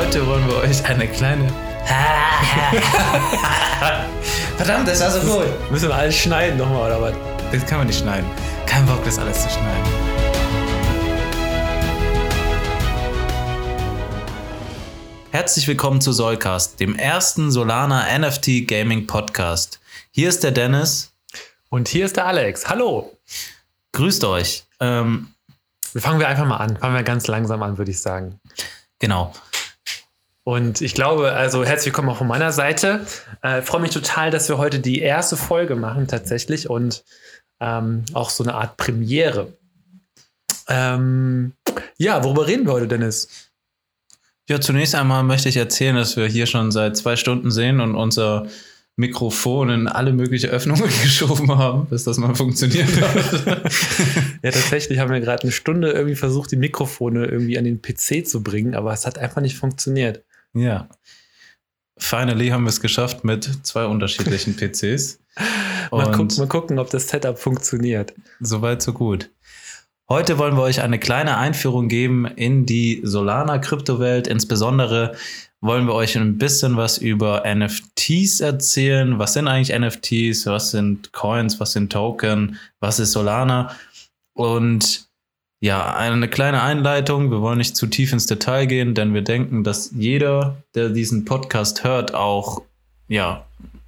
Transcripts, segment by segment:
Heute wollen wir euch eine kleine. Verdammt, das war so gut. Müssen wir alles schneiden nochmal, oder was? Das kann man nicht schneiden. Kein Bock, das alles zu schneiden. Herzlich willkommen zu Solcast, dem ersten Solana NFT Gaming Podcast. Hier ist der Dennis. Und hier ist der Alex. Hallo. Grüßt euch. Ähm, Fangen wir einfach mal an. Fangen wir ganz langsam an, würde ich sagen. genau. Und ich glaube, also herzlich willkommen auch von meiner Seite. Äh, freue mich total, dass wir heute die erste Folge machen tatsächlich und ähm, auch so eine Art Premiere. Ähm, ja, worüber reden wir heute, Dennis? Ja, zunächst einmal möchte ich erzählen, dass wir hier schon seit zwei Stunden sehen und unser Mikrofon in alle möglichen Öffnungen geschoben haben, bis das mal funktioniert hat. Ja, tatsächlich haben wir gerade eine Stunde irgendwie versucht, die Mikrofone irgendwie an den PC zu bringen, aber es hat einfach nicht funktioniert. Ja. Finally haben wir es geschafft mit zwei unterschiedlichen PCs. Mal, Und guck, mal gucken, ob das Setup funktioniert. Soweit, so gut. Heute wollen wir euch eine kleine Einführung geben in die Solana-Kryptowelt. Insbesondere wollen wir euch ein bisschen was über NFTs erzählen. Was sind eigentlich NFTs? Was sind Coins? Was sind Token? Was ist Solana? Und ja, eine kleine Einleitung. Wir wollen nicht zu tief ins Detail gehen, denn wir denken, dass jeder, der diesen Podcast hört, auch ja,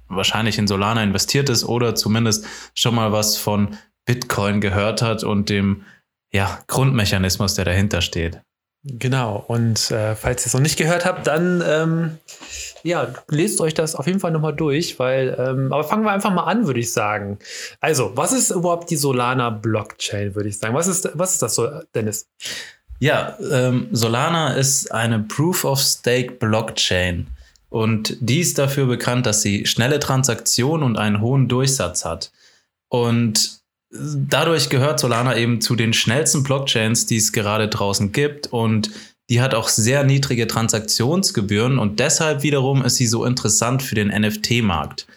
wahrscheinlich in Solana investiert ist oder zumindest schon mal was von Bitcoin gehört hat und dem ja, Grundmechanismus, der dahinter steht. Genau. Und äh, falls ihr es noch nicht gehört habt, dann ähm, ja, lest euch das auf jeden Fall nochmal durch, weil, ähm, aber fangen wir einfach mal an, würde ich sagen. Also, was ist überhaupt die Solana Blockchain, würde ich sagen? Was ist, was ist das so, Dennis? Ja, ähm, Solana ist eine Proof of Stake Blockchain und die ist dafür bekannt, dass sie schnelle Transaktionen und einen hohen Durchsatz hat. Und dadurch gehört Solana eben zu den schnellsten Blockchains, die es gerade draußen gibt und die hat auch sehr niedrige Transaktionsgebühren und deshalb wiederum ist sie so interessant für den NFT-Markt.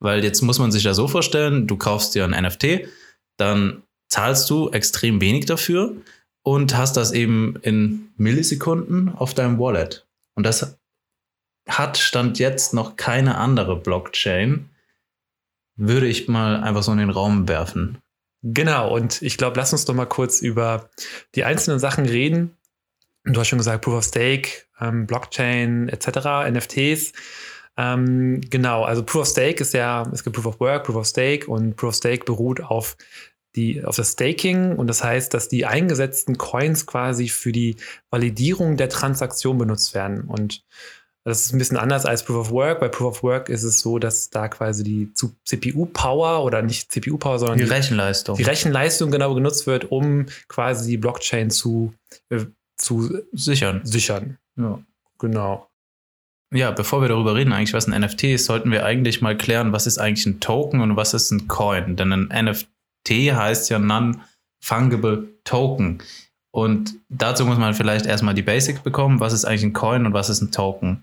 Weil jetzt muss man sich ja so vorstellen, du kaufst dir ein NFT, dann zahlst du extrem wenig dafür und hast das eben in Millisekunden auf deinem Wallet. Und das hat Stand jetzt noch keine andere Blockchain. Würde ich mal einfach so in den Raum werfen. Genau, und ich glaube, lass uns doch mal kurz über die einzelnen Sachen reden. Du hast schon gesagt, Proof of Stake, ähm, Blockchain etc., NFTs. Ähm, genau, also Proof of Stake ist ja, es gibt Proof of Work, Proof of Stake und Proof of Stake beruht auf, die, auf das Staking und das heißt, dass die eingesetzten Coins quasi für die Validierung der Transaktion benutzt werden. Und das ist ein bisschen anders als Proof of Work. Bei Proof of Work ist es so, dass da quasi die CPU-Power oder nicht CPU-Power, sondern Die die, Rechenleistung. die Rechenleistung genau genutzt wird, um quasi die Blockchain zu, äh, zu Sichern. sichern. Ja. Genau. Ja, bevor wir darüber reden, eigentlich was ein NFT ist, sollten wir eigentlich mal klären, was ist eigentlich ein Token und was ist ein Coin. Denn ein NFT heißt ja Non-Fungible Token. Und dazu muss man vielleicht erstmal die Basics bekommen. Was ist eigentlich ein Coin und was ist ein Token?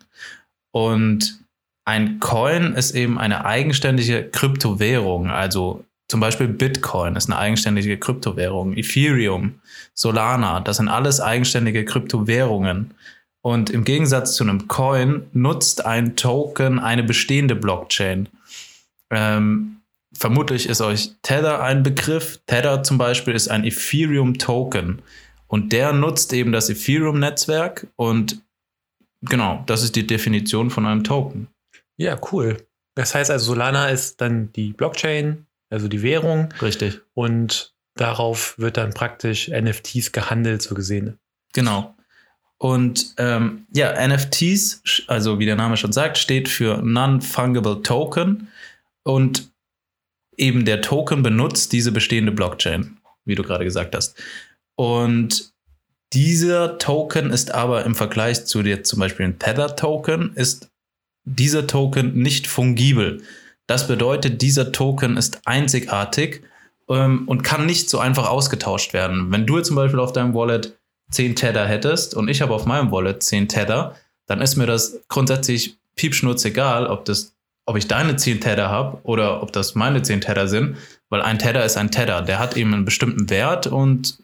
Und ein Coin ist eben eine eigenständige Kryptowährung. Also zum Beispiel Bitcoin ist eine eigenständige Kryptowährung. Ethereum, Solana, das sind alles eigenständige Kryptowährungen. Und im Gegensatz zu einem Coin nutzt ein Token eine bestehende Blockchain. Ähm, vermutlich ist euch Tether ein Begriff. Tether zum Beispiel ist ein Ethereum-Token. Und der nutzt eben das Ethereum-Netzwerk. Und genau, das ist die Definition von einem Token. Ja, cool. Das heißt also, Solana ist dann die Blockchain, also die Währung, Richtig. und darauf wird dann praktisch NFTs gehandelt, so gesehen. Genau. Und ähm, ja, NFTs, also wie der Name schon sagt, steht für Non-Fungible Token. Und eben der Token benutzt diese bestehende Blockchain, wie du gerade gesagt hast. Und dieser Token ist aber im Vergleich zu dir zum Beispiel ein Tether-Token, ist dieser Token nicht fungibel. Das bedeutet, dieser Token ist einzigartig ähm, und kann nicht so einfach ausgetauscht werden. Wenn du zum Beispiel auf deinem Wallet 10 Tether hättest und ich habe auf meinem Wallet 10 Tether, dann ist mir das grundsätzlich piepschnurz egal, ob, das, ob ich deine 10 Tether habe oder ob das meine 10 Tether sind, weil ein Tether ist ein Tether. Der hat eben einen bestimmten Wert und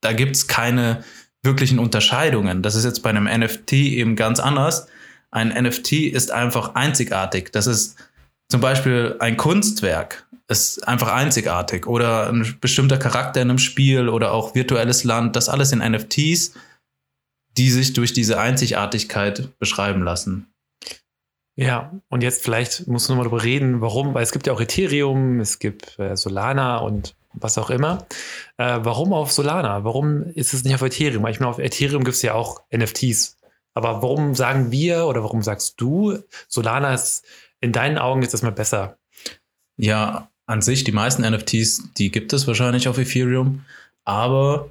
da gibt es keine wirklichen Unterscheidungen. Das ist jetzt bei einem NFT eben ganz anders. Ein NFT ist einfach einzigartig. Das ist zum Beispiel ein Kunstwerk, ist einfach einzigartig oder ein bestimmter Charakter in einem Spiel oder auch virtuelles Land. Das alles sind NFTs, die sich durch diese Einzigartigkeit beschreiben lassen. Ja, und jetzt vielleicht musst du nochmal darüber reden, warum, weil es gibt ja auch Ethereum, es gibt äh, Solana und was auch immer. Äh, warum auf Solana? Warum ist es nicht auf Ethereum? Ich meine, auf Ethereum gibt es ja auch NFTs. Aber warum sagen wir oder warum sagst du, Solana ist in deinen Augen ist das mal besser? Ja, an sich, die meisten NFTs, die gibt es wahrscheinlich auf Ethereum, aber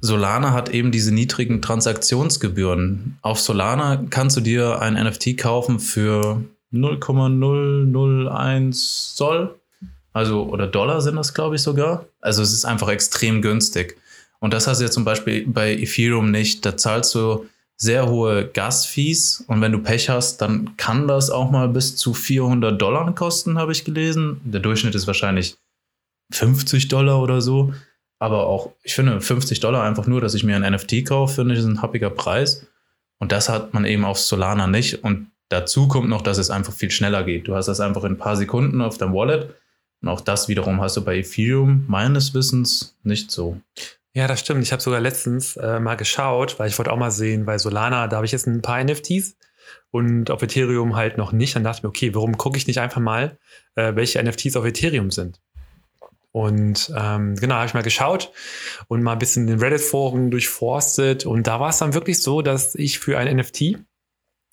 Solana hat eben diese niedrigen Transaktionsgebühren. Auf Solana kannst du dir ein NFT kaufen für 0,001 Soll. Also, oder Dollar sind das, glaube ich, sogar. Also, es ist einfach extrem günstig. Und das hast du ja zum Beispiel bei Ethereum nicht. Da zahlst du sehr hohe Gasfees und wenn du Pech hast, dann kann das auch mal bis zu 400 Dollar kosten, habe ich gelesen. Der Durchschnitt ist wahrscheinlich 50 Dollar oder so. Aber auch, ich finde, 50 Dollar einfach nur, dass ich mir ein NFT kaufe, finde ich, ist ein happiger Preis. Und das hat man eben auf Solana nicht. Und dazu kommt noch, dass es einfach viel schneller geht. Du hast das einfach in ein paar Sekunden auf deinem Wallet. Und auch das wiederum hast du bei Ethereum meines Wissens nicht so. Ja, das stimmt. Ich habe sogar letztens äh, mal geschaut, weil ich wollte auch mal sehen, bei Solana, da habe ich jetzt ein paar NFTs und auf Ethereum halt noch nicht. Dann dachte ich mir, okay, warum gucke ich nicht einfach mal, äh, welche NFTs auf Ethereum sind? Und ähm, genau, habe ich mal geschaut und mal ein bisschen den Reddit-Foren durchforstet. Und da war es dann wirklich so, dass ich für ein NFT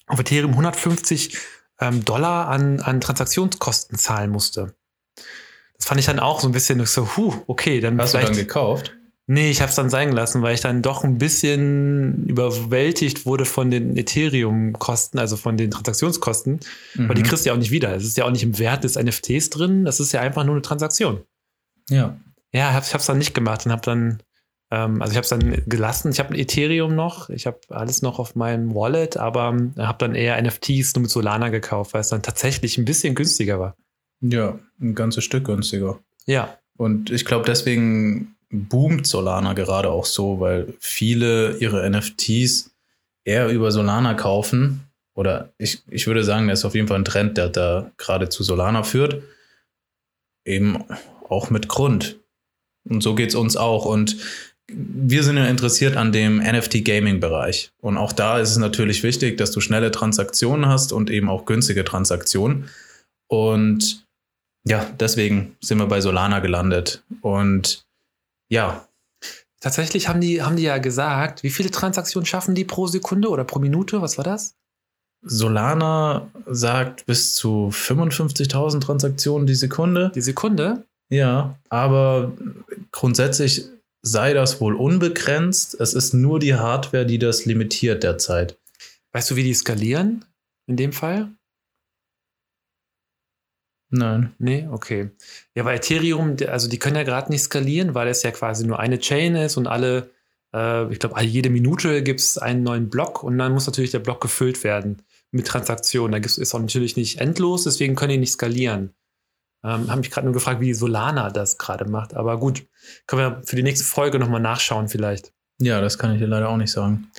auf Ethereum 150 ähm, Dollar an, an Transaktionskosten zahlen musste. Das fand ich dann auch so ein bisschen so, huh, okay, dann Hast du dann gekauft? Nee, ich habe es dann sein gelassen, weil ich dann doch ein bisschen überwältigt wurde von den Ethereum-Kosten, also von den Transaktionskosten. Mhm. Weil die mhm. kriegst du ja auch nicht wieder. Es ist ja auch nicht im Wert des NFTs drin. Das ist ja einfach nur eine Transaktion. Ja. Ja, ich habe es dann nicht gemacht und habe dann, ähm, also ich habe es dann gelassen. Ich habe ein Ethereum noch, ich habe alles noch auf meinem Wallet, aber ähm, habe dann eher NFTs nur mit Solana gekauft, weil es dann tatsächlich ein bisschen günstiger war. Ja, ein ganzes Stück günstiger. Ja. Und ich glaube, deswegen boomt Solana gerade auch so, weil viele ihre NFTs eher über Solana kaufen. Oder ich, ich würde sagen, das ist auf jeden Fall ein Trend, der da gerade zu Solana führt. Eben auch mit Grund. Und so geht es uns auch. Und wir sind ja interessiert an dem NFT-Gaming-Bereich. Und auch da ist es natürlich wichtig, dass du schnelle Transaktionen hast und eben auch günstige Transaktionen. Und ja, deswegen sind wir bei Solana gelandet. Und ja. Tatsächlich haben die, haben die ja gesagt, wie viele Transaktionen schaffen die pro Sekunde oder pro Minute? Was war das? Solana sagt bis zu 55.000 Transaktionen die Sekunde. Die Sekunde? Ja, aber grundsätzlich sei das wohl unbegrenzt. Es ist nur die Hardware, die das limitiert derzeit. Weißt du, wie die skalieren in dem Fall? Nein. Nee, okay. Ja, weil Ethereum, also die können ja gerade nicht skalieren, weil es ja quasi nur eine Chain ist und alle, äh, ich glaube, jede Minute gibt es einen neuen Block und dann muss natürlich der Block gefüllt werden mit Transaktionen. Da ist auch natürlich nicht endlos, deswegen können die nicht skalieren. Ähm, habe mich gerade nur gefragt, wie Solana das gerade macht. Aber gut, können wir für die nächste Folge nochmal nachschauen vielleicht. Ja, das kann ich dir leider auch nicht sagen.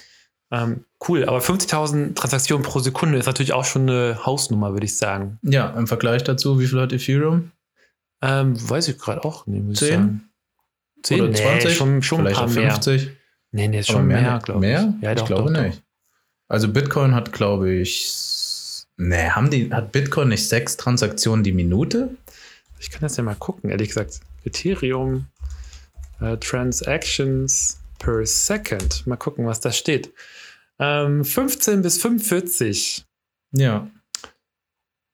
Ähm, cool, aber 50.000 Transaktionen pro Sekunde ist natürlich auch schon eine Hausnummer, würde ich sagen. Ja, im Vergleich dazu, wie viel hat Ethereum? Ähm, weiß ich gerade auch nicht. 10? 10 oder 20? Nee, schon, schon Vielleicht ein paar 50? Mehr. Nee, nee, ist schon mehr, mehr glaube ich. Mehr? Ja, doch, ich glaube doch, nicht. Doch. Also Bitcoin hat, glaube ich, nee, haben die, hat Bitcoin nicht sechs Transaktionen die Minute? Ich kann das ja mal gucken, ehrlich gesagt. Ethereum uh, Transactions per Second. Mal gucken, was da steht. Ähm, 15 bis 45. Ja.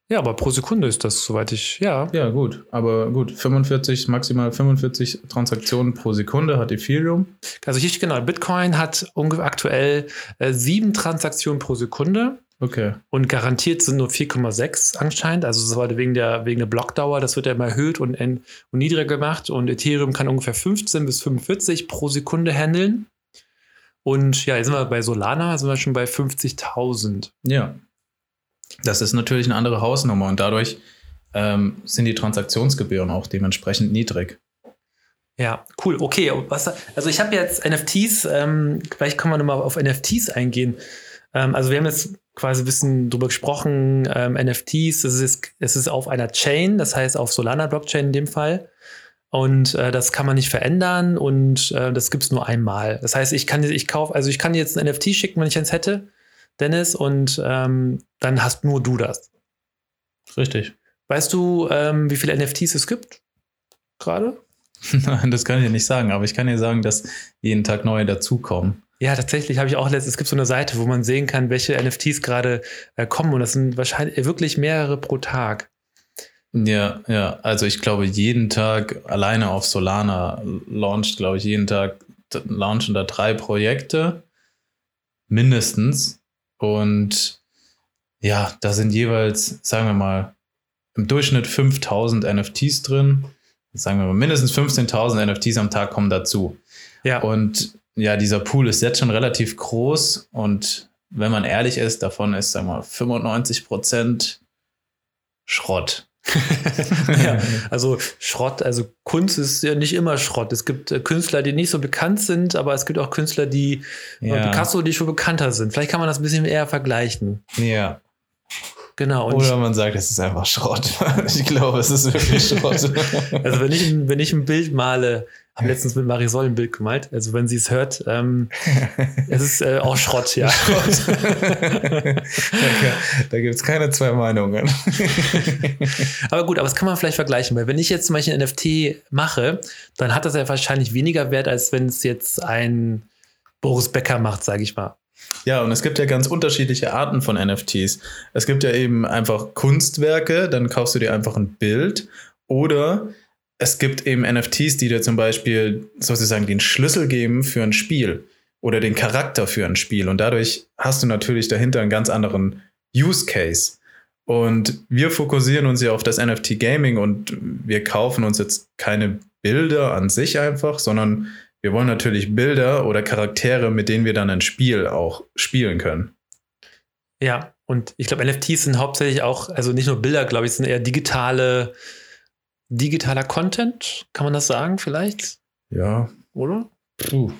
Ja, aber pro Sekunde ist das, soweit ich, ja. Ja, gut. Aber gut, 45, maximal 45 Transaktionen pro Sekunde hat Ethereum. Also hier genau, Bitcoin hat aktuell äh, sieben Transaktionen pro Sekunde. Okay. Und garantiert sind nur 4,6 anscheinend. Also das war wegen der, wegen der Blockdauer, das wird ja immer erhöht und, und niedriger gemacht. Und Ethereum kann ungefähr 15 bis 45 pro Sekunde handeln. Und ja, jetzt sind wir bei Solana, sind wir schon bei 50.000. Ja. Das ist natürlich eine andere Hausnummer und dadurch ähm, sind die Transaktionsgebühren auch dementsprechend niedrig. Ja, cool. Okay, was, also ich habe jetzt NFTs, ähm, vielleicht kann man nochmal auf NFTs eingehen. Ähm, also wir haben jetzt quasi ein bisschen drüber gesprochen, ähm, NFTs, es ist, es ist auf einer Chain, das heißt auf Solana Blockchain in dem Fall. Und äh, das kann man nicht verändern und äh, das gibt es nur einmal. Das heißt, ich kann ich kaufe, also ich kann jetzt ein NFT schicken, wenn ich eins hätte, Dennis, und ähm, dann hast nur du das. Richtig. Weißt du, ähm, wie viele NFTs es gibt? Gerade? Nein, das kann ich nicht sagen, aber ich kann dir sagen, dass jeden Tag neue dazukommen. Ja, tatsächlich habe ich auch letztens, es gibt so eine Seite, wo man sehen kann, welche NFTs gerade äh, kommen und das sind wahrscheinlich wirklich mehrere pro Tag. Ja, ja, also ich glaube, jeden Tag alleine auf Solana launcht, glaube ich, jeden Tag launchen da drei Projekte mindestens und ja, da sind jeweils, sagen wir mal, im Durchschnitt 5000 NFTs drin. Sagen wir mal, mindestens 15.000 NFTs am Tag kommen dazu. Ja. Und ja, dieser Pool ist jetzt schon relativ groß und wenn man ehrlich ist, davon ist, sagen wir mal, 95 Prozent Schrott. ja, also Schrott, also Kunst ist ja nicht immer Schrott. Es gibt äh, Künstler, die nicht so bekannt sind, aber es gibt auch Künstler, die äh, ja. Picasso, die schon bekannter sind. Vielleicht kann man das ein bisschen eher vergleichen. Ja. Genau. Oder man sagt, es ist einfach Schrott. ich glaube, es ist wirklich Schrott. also wenn ich, wenn ich ein Bild male, habe letztens mit Marisol ein Bild gemalt. Also wenn sie es hört, ähm, es ist äh, auch Schrott, ja. Schrott. da gibt es keine zwei Meinungen. aber gut, aber das kann man vielleicht vergleichen, weil wenn ich jetzt zum Beispiel ein NFT mache, dann hat das ja wahrscheinlich weniger Wert, als wenn es jetzt ein Boris Becker macht, sage ich mal. Ja, und es gibt ja ganz unterschiedliche Arten von NFTs. Es gibt ja eben einfach Kunstwerke, dann kaufst du dir einfach ein Bild oder es gibt eben NFTs, die dir zum Beispiel sozusagen den Schlüssel geben für ein Spiel oder den Charakter für ein Spiel. Und dadurch hast du natürlich dahinter einen ganz anderen Use Case. Und wir fokussieren uns ja auf das NFT Gaming und wir kaufen uns jetzt keine Bilder an sich einfach, sondern wir wollen natürlich Bilder oder Charaktere, mit denen wir dann ein Spiel auch spielen können. Ja, und ich glaube, NFTs sind hauptsächlich auch, also nicht nur Bilder, glaube ich, sind eher digitale digitaler Content, kann man das sagen vielleicht? Ja. Oder? Puh.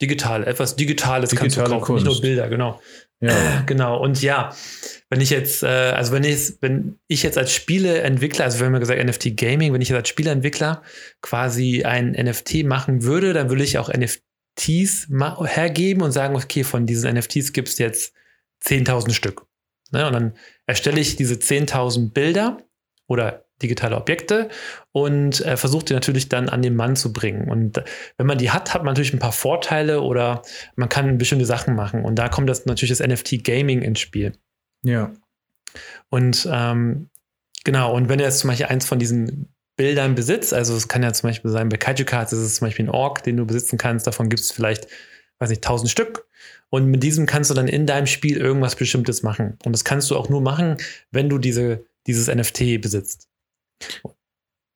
Digital, etwas Digitales Digitale kannst du kaufen, Kunst. nicht nur Bilder, genau. Ja. Genau, und ja, wenn ich jetzt, äh, also wenn ich, wenn ich jetzt als Spieleentwickler, also wir haben ja gesagt NFT Gaming, wenn ich jetzt als Spieleentwickler quasi ein NFT machen würde, dann würde ich auch NFTs hergeben und sagen, okay, von diesen NFTs gibt es jetzt 10.000 Stück. Ne? Und dann erstelle ich diese 10.000 Bilder oder digitale Objekte und äh, versucht die natürlich dann an den Mann zu bringen. Und wenn man die hat, hat man natürlich ein paar Vorteile oder man kann bestimmte Sachen machen. Und da kommt das natürlich das NFT Gaming ins Spiel. Ja. Und ähm, genau, und wenn er jetzt zum Beispiel eins von diesen Bildern besitzt, also es kann ja zum Beispiel sein, bei Kaiju Cards ist es zum Beispiel ein Ork, den du besitzen kannst, davon gibt es vielleicht, weiß nicht, tausend Stück. Und mit diesem kannst du dann in deinem Spiel irgendwas Bestimmtes machen. Und das kannst du auch nur machen, wenn du diese, dieses NFT besitzt.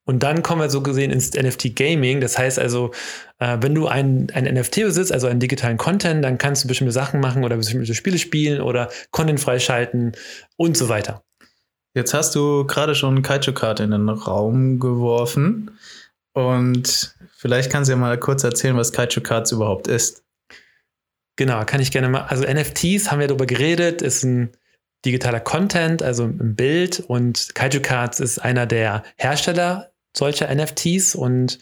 Und dann kommen wir so gesehen ins NFT Gaming. Das heißt also, äh, wenn du ein, ein NFT besitzt, also einen digitalen Content, dann kannst du bestimmte Sachen machen oder bestimmte Spiele spielen oder Content freischalten und so weiter. Jetzt hast du gerade schon Kaiju-Card in den Raum geworfen. Und vielleicht kannst du ja mal kurz erzählen, was Kaiju Cards überhaupt ist. Genau, kann ich gerne mal. Also NFTs haben wir darüber geredet, ist ein digitaler Content, also ein Bild. Und Kaiju Cards ist einer der Hersteller solcher NFTs und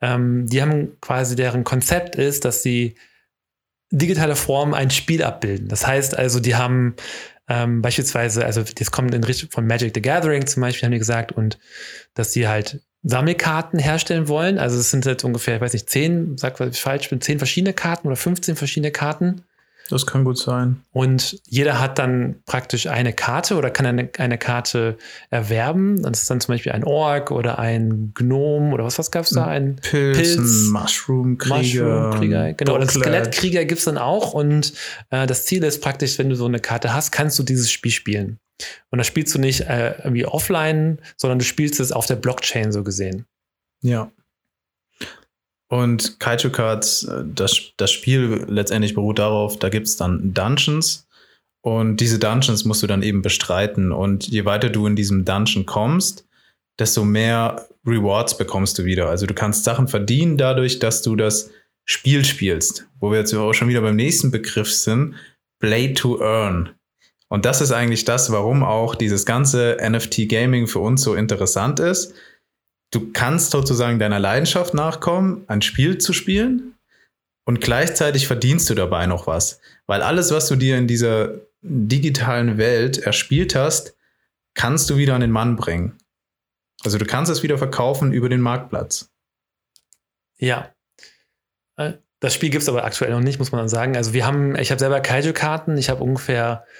ähm, die haben quasi deren Konzept ist, dass sie digitale Form ein Spiel abbilden. Das heißt also, die haben ähm, beispielsweise, also das kommt in Richtung von Magic the Gathering zum Beispiel, haben die gesagt, und dass sie halt Sammelkarten herstellen wollen. Also es sind jetzt ungefähr, ich weiß nicht, zehn, sag was falsch, zehn verschiedene Karten oder 15 verschiedene Karten. Das kann gut sein. Und jeder hat dann praktisch eine Karte oder kann eine, eine Karte erwerben. Das ist dann zum Beispiel ein Ork oder ein Gnome oder was, was gab es da? Ein Pilz, Pilz Mushroom-Krieger. Mushroom genau, und Skelettkrieger gibt es dann auch. Und äh, das Ziel ist praktisch, wenn du so eine Karte hast, kannst du dieses Spiel spielen. Und das spielst du nicht äh, irgendwie offline, sondern du spielst es auf der Blockchain so gesehen. Ja. Und Kaiju Cards, äh, das, das Spiel letztendlich beruht darauf, da gibt es dann Dungeons und diese Dungeons musst du dann eben bestreiten. Und je weiter du in diesem Dungeon kommst, desto mehr Rewards bekommst du wieder. Also du kannst Sachen verdienen dadurch, dass du das Spiel spielst. Wo wir jetzt auch schon wieder beim nächsten Begriff sind, Play to Earn. Und das ist eigentlich das, warum auch dieses ganze NFT-Gaming für uns so interessant ist. Du kannst sozusagen deiner Leidenschaft nachkommen, ein Spiel zu spielen und gleichzeitig verdienst du dabei noch was. Weil alles, was du dir in dieser digitalen Welt erspielt hast, kannst du wieder an den Mann bringen. Also du kannst es wieder verkaufen über den Marktplatz. Ja. Äh, das Spiel gibt es aber aktuell noch nicht, muss man sagen. Also wir haben, ich habe selber Kaiju-Karten, ich habe ungefähr äh,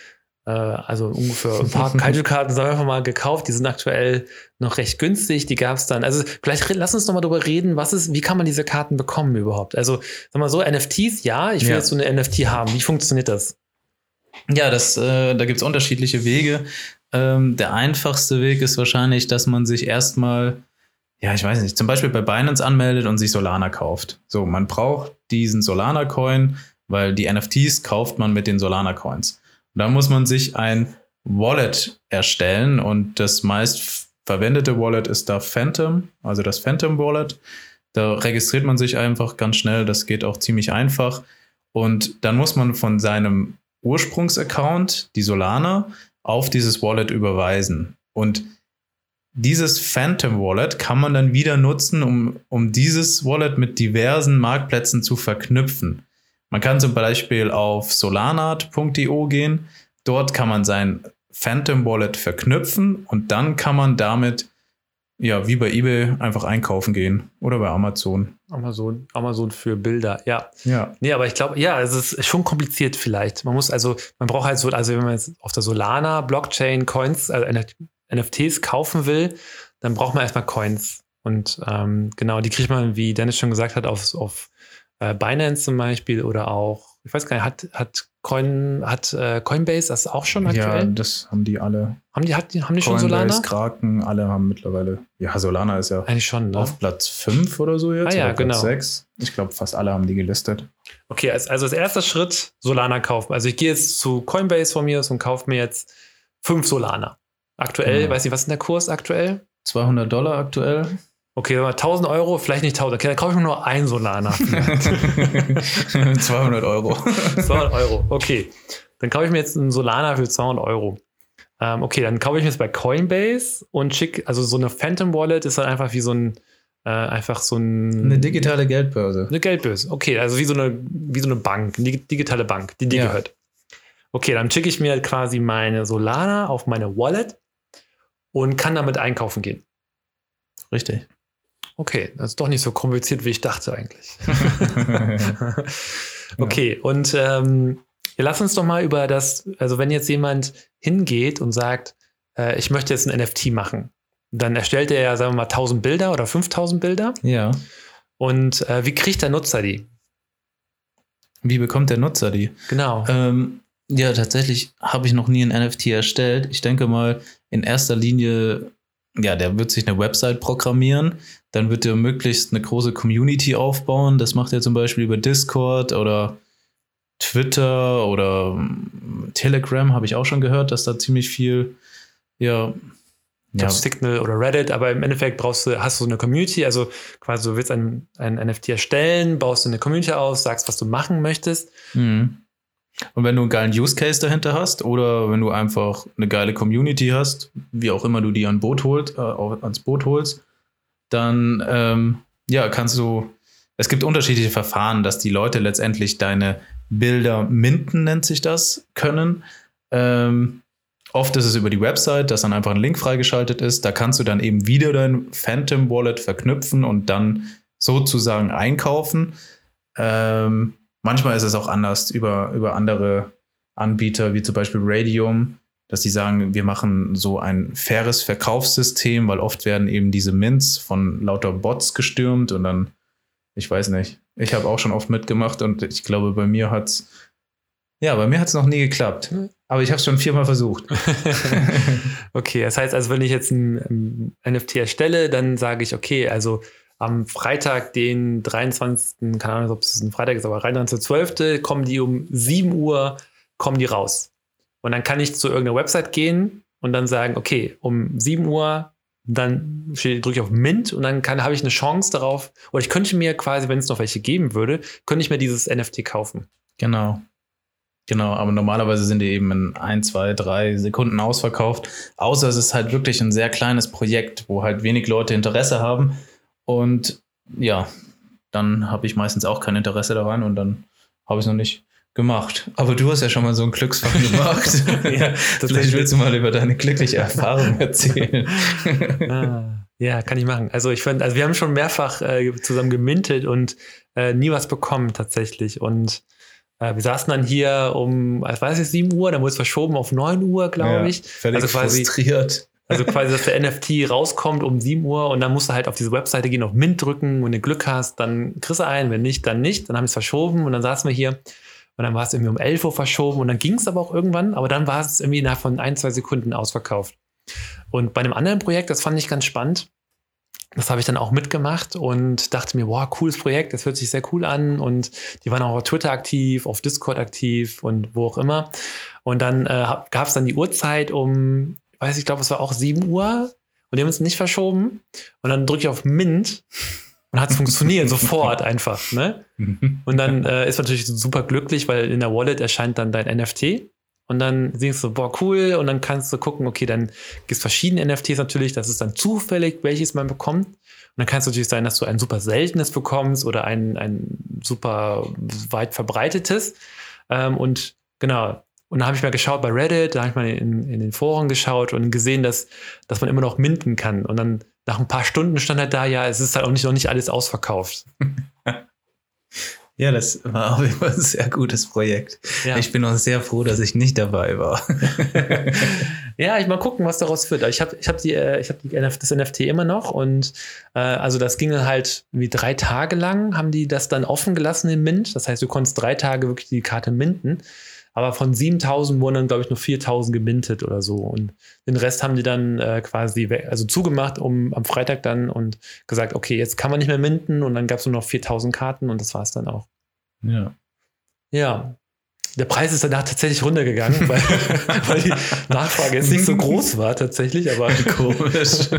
also ungefähr ein paar Kaiju-Karten, sagen wir einfach mal, gekauft. Die sind aktuell noch recht günstig. Die gab es dann. Also vielleicht lass uns noch mal darüber reden, was ist, wie kann man diese Karten bekommen überhaupt? Also sag mal so, NFTs, ja, ich will ja. jetzt so eine NFT haben. Wie funktioniert das? Ja, das, äh, da gibt es unterschiedliche Wege. Ähm, der einfachste Weg ist wahrscheinlich, dass man sich erstmal, ja, ich weiß nicht, zum Beispiel bei Binance anmeldet und sich Solana kauft. So, man braucht diesen Solana-Coin, weil die NFTs kauft man mit den Solana-Coins. Da muss man sich ein Wallet erstellen und das meist verwendete Wallet ist da Phantom, also das Phantom Wallet. Da registriert man sich einfach ganz schnell, das geht auch ziemlich einfach. Und dann muss man von seinem Ursprungsaccount, die Solana, auf dieses Wallet überweisen. Und dieses Phantom Wallet kann man dann wieder nutzen, um, um dieses Wallet mit diversen Marktplätzen zu verknüpfen. Man kann zum Beispiel auf solanart.io gehen. Dort kann man sein Phantom Wallet verknüpfen und dann kann man damit, ja, wie bei eBay, einfach einkaufen gehen oder bei Amazon. Amazon, Amazon für Bilder, ja. Ja. Nee, aber ich glaube, ja, es ist schon kompliziert vielleicht. Man muss also, man braucht halt so, also wenn man jetzt auf der Solana Blockchain Coins, also NFTs kaufen will, dann braucht man erstmal Coins. Und ähm, genau, die kriegt man, wie Dennis schon gesagt hat, auf, auf äh, Binance zum Beispiel oder auch, ich weiß gar nicht, hat, hat Coin, hat äh, Coinbase das auch schon aktuell? Ja, das haben die alle. Haben die, hat, haben die schon Solana? Kraken, alle haben mittlerweile. Ja, Solana ist ja Eigentlich schon, ne? auf Platz 5 oder so jetzt. Ah, ja, oder genau. Platz 6. Ich glaube, fast alle haben die gelistet. Okay, also als erster Schritt Solana kaufen. Also ich gehe jetzt zu Coinbase von mir und kaufe mir jetzt fünf Solana. Aktuell, genau. weiß nicht, was ist der Kurs aktuell? 200 Dollar aktuell. Okay, 1000 Euro, vielleicht nicht 1000. Okay, dann kaufe ich mir nur ein Solana. 200 Euro. 200 Euro, okay. Dann kaufe ich mir jetzt einen Solana für 200 Euro. Ähm, okay, dann kaufe ich mir jetzt bei Coinbase und schick, also so eine Phantom Wallet ist dann einfach wie so ein, äh, einfach so ein. Eine digitale Geldbörse. Eine Geldbörse, okay, also wie so eine, wie so eine Bank, eine digitale Bank, die dir ja. gehört. Okay, dann schicke ich mir quasi meine Solana auf meine Wallet und kann damit einkaufen gehen. Richtig. Okay, das ist doch nicht so kompliziert, wie ich dachte eigentlich. okay, und ähm, ja, lass uns doch mal über das, also wenn jetzt jemand hingeht und sagt, äh, ich möchte jetzt ein NFT machen, dann erstellt er ja, sagen wir mal, 1000 Bilder oder 5000 Bilder. Ja. Und äh, wie kriegt der Nutzer die? Wie bekommt der Nutzer die? Genau. Ähm, ja, tatsächlich habe ich noch nie ein NFT erstellt. Ich denke mal, in erster Linie ja, der wird sich eine Website programmieren, dann wird er möglichst eine große Community aufbauen. Das macht er zum Beispiel über Discord oder Twitter oder hm, Telegram, habe ich auch schon gehört, dass da ziemlich viel, ja. Ja. Signal oder Reddit, aber im Endeffekt brauchst du, hast du so eine Community, also quasi du willst ein, ein NFT erstellen, baust du eine Community aus, sagst, was du machen möchtest. Mhm. Und wenn du einen geilen Use Case dahinter hast oder wenn du einfach eine geile Community hast, wie auch immer du die an Boot holt, äh, ans Boot holst, dann ähm, ja, kannst du. Es gibt unterschiedliche Verfahren, dass die Leute letztendlich deine Bilder minden, nennt sich das, können. Ähm, oft ist es über die Website, dass dann einfach ein Link freigeschaltet ist. Da kannst du dann eben wieder dein Phantom Wallet verknüpfen und dann sozusagen einkaufen. Ähm, Manchmal ist es auch anders über, über andere Anbieter, wie zum Beispiel Radium, dass sie sagen, wir machen so ein faires Verkaufssystem, weil oft werden eben diese Mints von lauter Bots gestürmt und dann, ich weiß nicht, ich habe auch schon oft mitgemacht und ich glaube, bei mir hat es, ja, bei mir hat es noch nie geklappt. Aber ich habe es schon viermal versucht. okay, das heißt also, wenn ich jetzt ein, ein NFT erstelle, dann sage ich, okay, also am Freitag, den 23., keine Ahnung, ob es ein Freitag ist, aber 23.12., kommen die um 7 Uhr, kommen die raus. Und dann kann ich zu irgendeiner Website gehen und dann sagen, okay, um 7 Uhr dann drücke ich auf Mint und dann habe ich eine Chance darauf, oder ich könnte mir quasi, wenn es noch welche geben würde, könnte ich mir dieses NFT kaufen. Genau. Genau, aber normalerweise sind die eben in ein, zwei, drei Sekunden ausverkauft. Außer es ist halt wirklich ein sehr kleines Projekt, wo halt wenig Leute Interesse haben. Und ja, dann habe ich meistens auch kein Interesse daran und dann habe ich es noch nicht gemacht. Aber du hast ja schon mal so einen Glücksfall gemacht. ja, Vielleicht willst du mal über deine glückliche Erfahrung erzählen. ah, ja, kann ich machen. Also ich finde, also wir haben schon mehrfach äh, zusammen gemintet und äh, nie was bekommen tatsächlich. Und äh, wir saßen dann hier um, ich weiß nicht, 7 Uhr, dann wurde es verschoben auf 9 Uhr, glaube ja, ich. Völlig also quasi, frustriert. Also quasi, dass der NFT rauskommt um 7 Uhr und dann musst du halt auf diese Webseite gehen, auf Mint drücken. Wenn du Glück hast, dann kriegst du einen, wenn nicht, dann nicht. Dann haben wir es verschoben und dann saßen wir hier und dann war es irgendwie um 11 Uhr verschoben und dann ging es aber auch irgendwann, aber dann war es irgendwie innerhalb von ein, zwei Sekunden ausverkauft. Und bei einem anderen Projekt, das fand ich ganz spannend, das habe ich dann auch mitgemacht und dachte mir, wow, cooles Projekt, das hört sich sehr cool an. Und die waren auch auf Twitter aktiv, auf Discord aktiv und wo auch immer. Und dann äh, gab es dann die Uhrzeit um, weiß ich glaube, es war auch 7 Uhr und die haben uns nicht verschoben. Und dann drücke ich auf Mint und hat es funktioniert, sofort einfach. Ne? Und dann äh, ist man natürlich super glücklich, weil in der Wallet erscheint dann dein NFT. Und dann siehst du, boah, cool. Und dann kannst du gucken, okay, dann gibt es verschiedene NFTs natürlich. Das ist dann zufällig, welches man bekommt. Und dann kann es natürlich sein, dass du ein super seltenes bekommst oder ein, ein super weit verbreitetes. Ähm, und genau. Und dann habe ich mal geschaut bei Reddit, da habe ich mal in, in, den Foren geschaut und gesehen, dass, dass man immer noch minden kann. Und dann nach ein paar Stunden stand halt da, ja, es ist halt auch nicht, noch nicht alles ausverkauft. Ja, das war auf jeden Fall ein sehr gutes Projekt. Ja. Ich bin auch sehr froh, dass ich nicht dabei war. ja, ich mal gucken, was daraus wird. Ich habe ich hab die, äh, ich hab die das NFT immer noch und äh, also das ging dann halt wie drei Tage lang, haben die das dann offen gelassen in Mint. Das heißt, du konntest drei Tage wirklich die Karte minden. Aber von 7000 wurden dann, glaube ich, nur 4000 gemintet oder so. Und den Rest haben die dann äh, quasi also zugemacht um am Freitag dann und gesagt, okay, jetzt kann man nicht mehr minten. Und dann gab es nur noch 4000 Karten und das war es dann auch. Ja. Ja. Der Preis ist danach tatsächlich runtergegangen, weil, weil die Nachfrage jetzt nicht so groß war tatsächlich, aber komisch.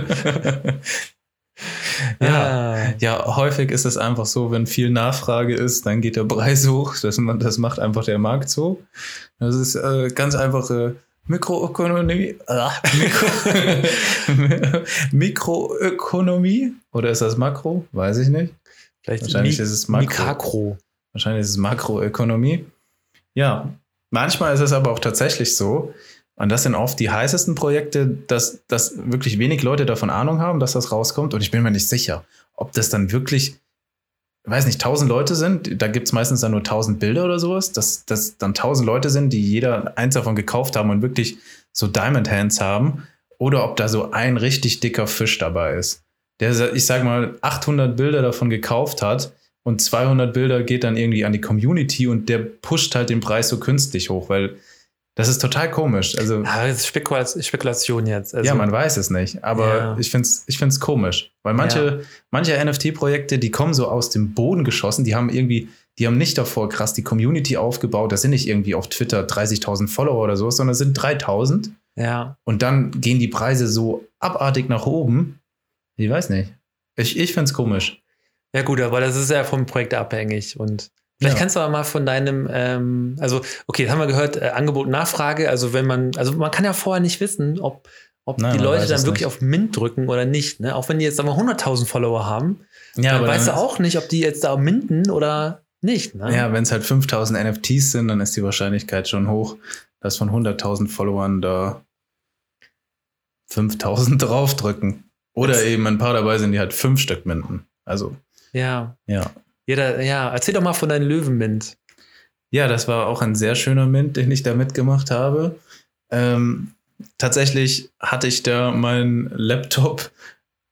Ja, ja, häufig ist es einfach so, wenn viel Nachfrage ist, dann geht der Preis hoch. Das, das macht einfach der Markt so. Das ist äh, ganz einfache Mikroökonomie. Äh, Mikro Mikroökonomie. Oder ist das Makro? Weiß ich nicht. Vielleicht Wahrscheinlich Mi ist es Makro. Mikakro. Wahrscheinlich ist es Makroökonomie. Ja, manchmal ist es aber auch tatsächlich so, und das sind oft die heißesten Projekte, dass, dass wirklich wenig Leute davon Ahnung haben, dass das rauskommt. Und ich bin mir nicht sicher, ob das dann wirklich, weiß nicht, tausend Leute sind. Da gibt es meistens dann nur tausend Bilder oder sowas. Dass das dann tausend Leute sind, die jeder eins davon gekauft haben und wirklich so Diamond Hands haben. Oder ob da so ein richtig dicker Fisch dabei ist. Der, ich sag mal, 800 Bilder davon gekauft hat und 200 Bilder geht dann irgendwie an die Community und der pusht halt den Preis so künstlich hoch, weil das ist total komisch. Also, ja, das ist Spekulation jetzt. Also, ja, man weiß es nicht. Aber ja. ich finde es ich find's komisch. Weil manche, ja. manche NFT-Projekte, die kommen so aus dem Boden geschossen, die haben irgendwie, die haben nicht davor krass die Community aufgebaut. Das sind nicht irgendwie auf Twitter 30.000 Follower oder so, sondern es sind 3.000. Ja. Und dann gehen die Preise so abartig nach oben. Ich weiß nicht. Ich, ich finde es komisch. Ja, gut, aber das ist ja vom Projekt abhängig und Vielleicht ja. kannst du aber mal von deinem, ähm, also okay, das haben wir gehört, äh, Angebot Nachfrage. Also wenn man, also man kann ja vorher nicht wissen, ob, ob Nein, die Leute dann wirklich nicht. auf Mint drücken oder nicht. Ne? Auch wenn die jetzt aber 100.000 Follower haben, ja, dann weißt du auch nicht, ob die jetzt da minten oder nicht. Ne? Ja, wenn es halt 5000 NFTs sind, dann ist die Wahrscheinlichkeit schon hoch, dass von 100.000 Followern da 5000 draufdrücken. Oder eben ein paar dabei sind, die halt fünf Stück minten. Also. Ja. Ja. Jeder, ja, erzähl doch mal von deinem Löwenmint. Ja, das war auch ein sehr schöner Mint, den ich da mitgemacht habe. Ähm, tatsächlich hatte ich da meinen Laptop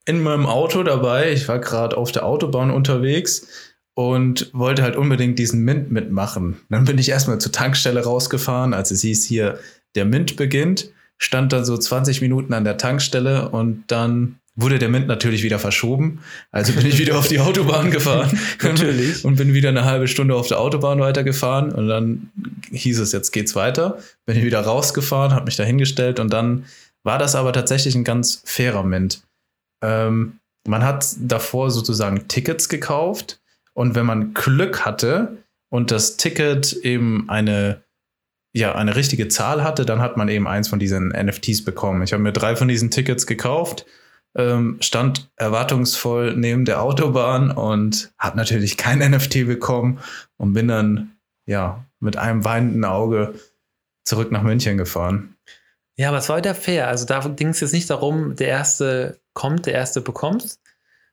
in meinem Auto dabei. Ich war gerade auf der Autobahn unterwegs und wollte halt unbedingt diesen Mint mitmachen. Dann bin ich erstmal zur Tankstelle rausgefahren, als es hieß, hier der Mint beginnt. Stand dann so 20 Minuten an der Tankstelle und dann wurde der Mint natürlich wieder verschoben. Also bin ich wieder auf die Autobahn gefahren. natürlich. Und bin wieder eine halbe Stunde auf der Autobahn weitergefahren. Und dann hieß es, jetzt geht's weiter. Bin ich wieder rausgefahren, habe mich da hingestellt. Und dann war das aber tatsächlich ein ganz fairer Mint. Ähm, man hat davor sozusagen Tickets gekauft und wenn man Glück hatte und das Ticket eben eine ja, eine richtige Zahl hatte, dann hat man eben eins von diesen NFTs bekommen. Ich habe mir drei von diesen Tickets gekauft, ähm, stand erwartungsvoll neben der Autobahn und hat natürlich kein NFT bekommen und bin dann ja mit einem weinenden Auge zurück nach München gefahren. Ja, aber es war wieder fair. Also da ging es jetzt nicht darum, der erste kommt, der erste bekommt,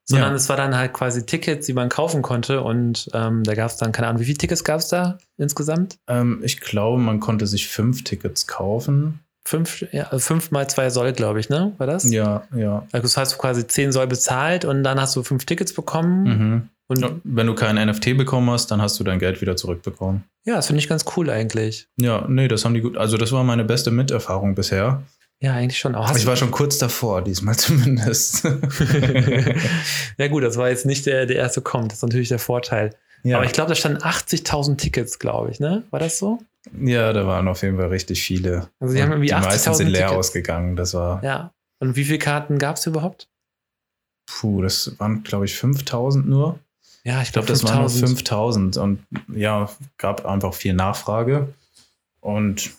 sondern ja. es war dann halt quasi Tickets, die man kaufen konnte und ähm, da gab es dann, keine Ahnung, wie viele Tickets gab es da insgesamt? Ähm, ich glaube, man konnte sich fünf Tickets kaufen. Fünf, ja, also fünf mal zwei Soll, glaube ich, ne? War das? Ja, ja. Also das heißt, du quasi zehn Soll bezahlt und dann hast du fünf Tickets bekommen. Mhm. Und ja, wenn du kein NFT bekommen hast, dann hast du dein Geld wieder zurückbekommen. Ja, das finde ich ganz cool eigentlich. Ja, nee, das haben die gut. Also, das war meine beste Miterfahrung bisher. Ja, eigentlich schon. Auch ich war schon kurz davor, diesmal zumindest. ja, gut, das war jetzt nicht der, der erste kommt. Das ist natürlich der Vorteil. Ja. Aber ich glaube, da standen 80.000 Tickets, glaube ich, ne? War das so? Ja, da waren auf jeden Fall richtig viele. Also, die haben irgendwie Die meisten sind leer Tickets. ausgegangen. Das war. Ja. Und wie viele Karten gab es überhaupt? Puh, das waren, glaube ich, 5000 nur. Ja, ich glaube, glaub, das waren nur 5000 und ja, gab einfach viel Nachfrage. Und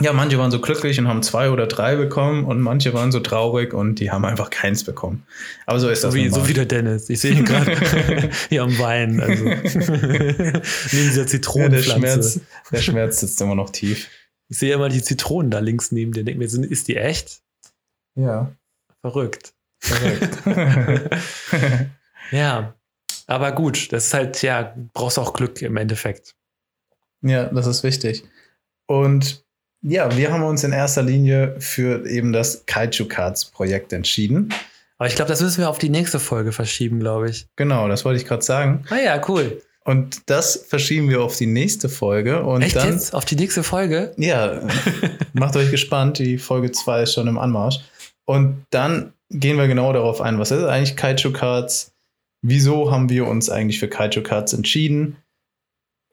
ja, manche waren so glücklich und haben zwei oder drei bekommen und manche waren so traurig und die haben einfach keins bekommen. Aber so ist das. So wie, so wie der Dennis. Ich sehe ihn gerade hier am Wein. Also. Neben dieser Zitronenpflanze. Ja, der, Schmerz, der Schmerz sitzt immer noch tief. Ich sehe immer die Zitronen da links neben dir. Denke mir, ist die echt? Ja. Verrückt. Verrückt. ja. Aber gut, das ist halt, ja, brauchst auch Glück im Endeffekt. Ja, das ist wichtig. Und ja, wir haben uns in erster Linie für eben das Kaiju Cards Projekt entschieden. Aber ich glaube, das müssen wir auf die nächste Folge verschieben, glaube ich. Genau, das wollte ich gerade sagen. Ah ja, cool. Und das verschieben wir auf die nächste Folge. Und Echt dann, jetzt? Auf die nächste Folge? Ja, macht euch gespannt. Die Folge 2 ist schon im Anmarsch. Und dann gehen wir genau darauf ein, was ist eigentlich Kaiju Cards? Wieso haben wir uns eigentlich für Kaiju Cards entschieden?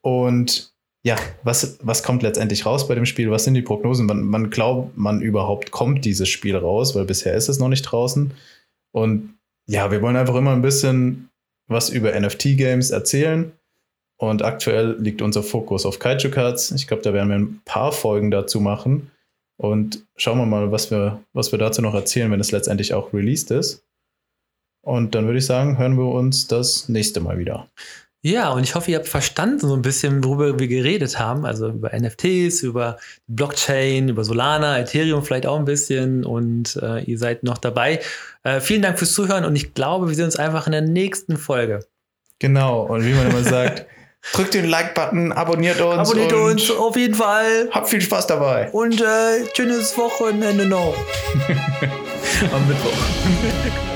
Und ja, was, was kommt letztendlich raus bei dem Spiel? Was sind die Prognosen? Man, man glaubt, man überhaupt kommt dieses Spiel raus, weil bisher ist es noch nicht draußen. Und ja, wir wollen einfach immer ein bisschen was über NFT-Games erzählen. Und aktuell liegt unser Fokus auf Kaiju Cards. Ich glaube, da werden wir ein paar Folgen dazu machen. Und schauen wir mal, was wir, was wir dazu noch erzählen, wenn es letztendlich auch released ist. Und dann würde ich sagen, hören wir uns das nächste Mal wieder. Ja, und ich hoffe, ihr habt verstanden so ein bisschen, worüber wir geredet haben. Also über NFTs, über Blockchain, über Solana, Ethereum vielleicht auch ein bisschen. Und äh, ihr seid noch dabei. Äh, vielen Dank fürs Zuhören und ich glaube, wir sehen uns einfach in der nächsten Folge. Genau, und wie man immer sagt, drückt den Like-Button, abonniert uns. Abonniert uns auf jeden Fall. Habt viel Spaß dabei. Und äh, schönes Wochenende noch. Am Mittwoch.